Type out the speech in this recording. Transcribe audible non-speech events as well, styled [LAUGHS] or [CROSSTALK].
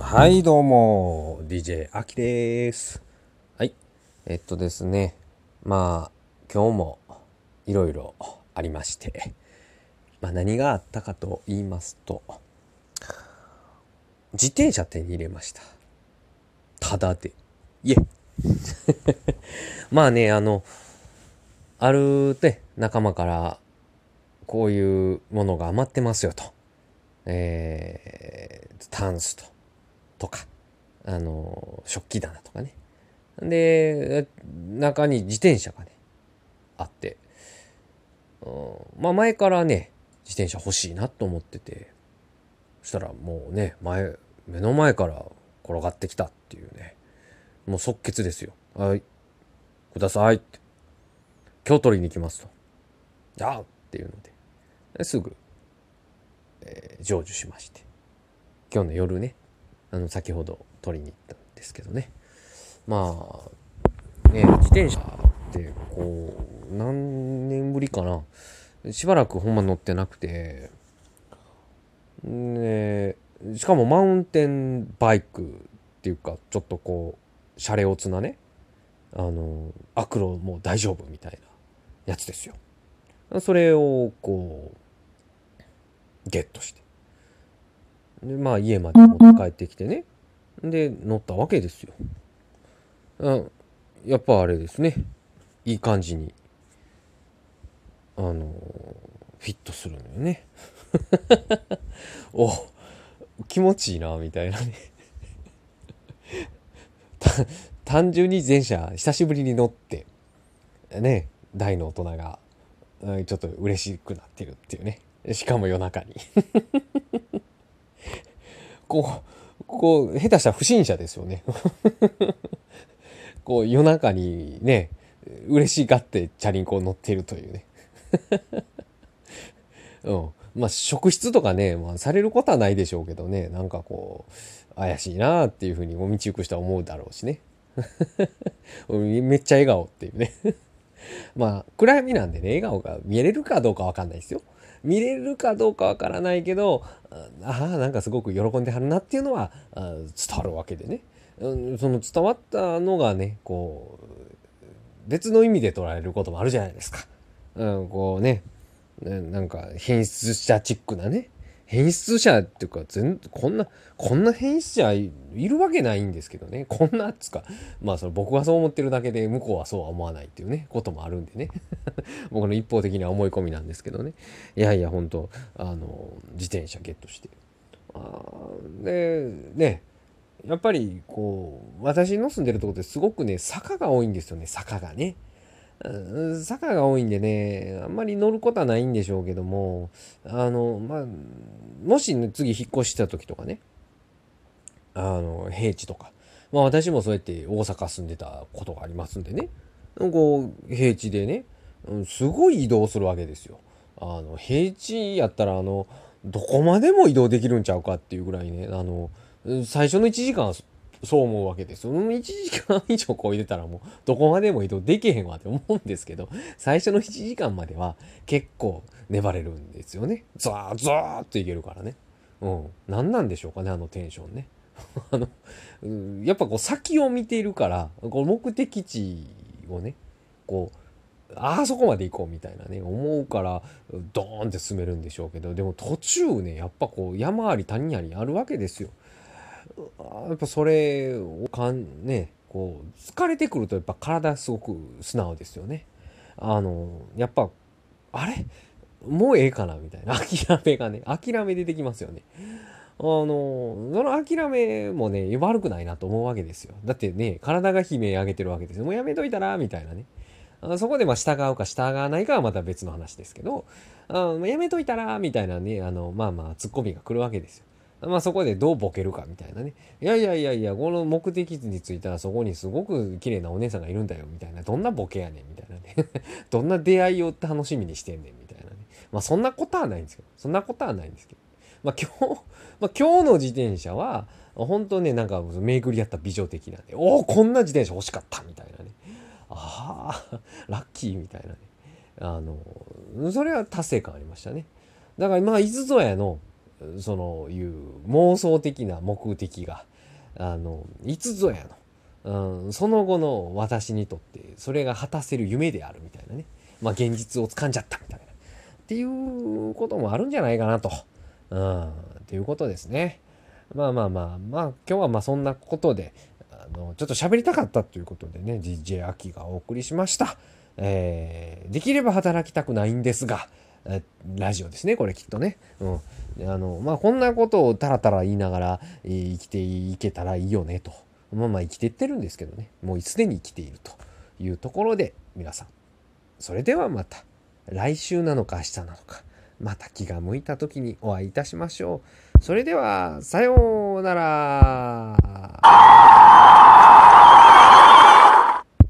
はいどうも DJ あきです。はい。えっとですね。まあ今日もいろいろありまして。まあ何があったかと言いますと自転車手に入れました。ただで。いえ [LAUGHS] まあねあのあるね仲間からこういうものが余ってますよと。えー、タンスととかあの食器棚とかね。で中に自転車がねあって、うん、まあ前からね自転車欲しいなと思ってて。そしたらもうね前目の前から転がってきたっていうね。もう即決ですよ「はい。ください」って「今日取りに行きます」と「じゃあ」っていうので。すぐ、えー、成就しまして。今日の夜ねあの先ほど取りに行ったんですけどね。まあね自転車ってこう何年ぶりかな。しばらくほんま乗ってなくて。ねしかもマウンテンバイクっていうかちょっとこうシャレオツなねあのアクロもう大丈夫みたいなやつですよ。それをこうゲットして。でまあ家まで持って帰ってきてね。で乗ったわけですよ。あやっぱあれですね。いい感じにあのフィットするのよね。[LAUGHS] お気持ちいいなみたいなね。[LAUGHS] 単純に前者久しぶりに乗ってね大の大人がちょっと嬉しくなってるっていうね。しかも夜中に [LAUGHS] こう、こう、下手したら不審者ですよね。[LAUGHS] こう、夜中にね、嬉しがってチャリンコを乗ってるというね。[LAUGHS] うん。まあ、職質とかね、まあ、されることはないでしょうけどね、なんかこう、怪しいなっていうふうに道行く人は思うだろうしね。めっちゃ笑顔っていうね。まあ、暗闇なんでね、笑顔が見えれるかどうかわかんないですよ。見れるかどうかわからないけどああなんかすごく喜んではるなっていうのは伝わるわけでね、うん、その伝わったのがねこう別の意味で捉えることもあるじゃないですか。うん、こうねなんか変質者チックなね変質者っていうか全こんなこんな変質者いるわけないんですけどね。こんなっつかまあその僕がそう思ってるだけで向こうはそうは思わないっていうねこともあるんでね。[LAUGHS] 僕の一方的な思い込みなんですけどね。いやいや本当あの自転車ゲットして。あでねやっぱりこう私の住んでるとこってすごくね坂が多いんですよね。坂がね。坂が多いんでね、あんまり乗ることはないんでしょうけども、あの、まあ、もし、ね、次引っ越した時とかね、あの、平地とか、まあ私もそうやって大阪住んでたことがありますんでね、こう、平地でね、すごい移動するわけですよ。あの、平地やったら、あの、どこまでも移動できるんちゃうかっていうぐらいね、あの、最初の1時間そう思うわけですよ。1時間以上こいでたらもうどこまでも移動できへんわって思うんですけど、最初の1時間までは結構粘れるんですよね。ザーザーっといけるからね。うん。何なんでしょうかね、あのテンションね。[LAUGHS] あの、やっぱこう先を見ているから、こう目的地をね、こう、あそこまで行こうみたいなね、思うから、ドーンって進めるんでしょうけど、でも途中ね、やっぱこう山あり谷ありあるわけですよ。やっぱそれをかんねこう疲れてくるとやっぱ体すごく素直ですよね。あのやっぱあれ？もうええかなみたいな [LAUGHS] 諦めがね諦め出てきますよね。あのその諦めもね悪くないなと思うわけですよ。だってね体が悲鳴上げてるわけですよ。もうやめといたらみたいなね。そこでまあ従うか従わないかはまた別の話ですけど、あやめといたらみたいなね、あの、まあまあ、ツッコミが来るわけですよ。まあそこでどうボケるかみたいなね。いやいやいやいや、この目的地に着いたらそこにすごく綺麗なお姉さんがいるんだよみたいな。どんなボケやねんみたいなね。[LAUGHS] どんな出会いを楽しみにしてんねんみたいなね。まあそんなことはないんですけど。そんなことはないんですけど。まあ今日、[LAUGHS] まあ今日の自転車は、本当ね、なんか巡り合った美女的なんで、おお、こんな自転車欲しかったみたいなね。ああ、[LAUGHS] ラッキーみたいなね。あの、それは達成感ありましたね。だからまあいつぞやのそのいう妄想的な目的があのいつぞやの、うん、その後の私にとってそれが果たせる夢であるみたいなねまあ現実を掴んじゃったみたいなっていうこともあるんじゃないかなと、うん、っていうことですね。まあまあまあまあ今日はまあそんなことであのちょっと喋りたかったということでね DJ 秋がお送りしました。えー、できれば働きたくないんですが、ラジオですね、これきっとね。うん。あの、まあ、こんなことをたらたら言いながら、えー、生きていけたらいいよね、と。まあまあ生きてってるんですけどね。もうすでに生きているというところで、皆さん。それではまた、来週なのか明日なのか、また気が向いた時にお会いいたしましょう。それでは、さようなら。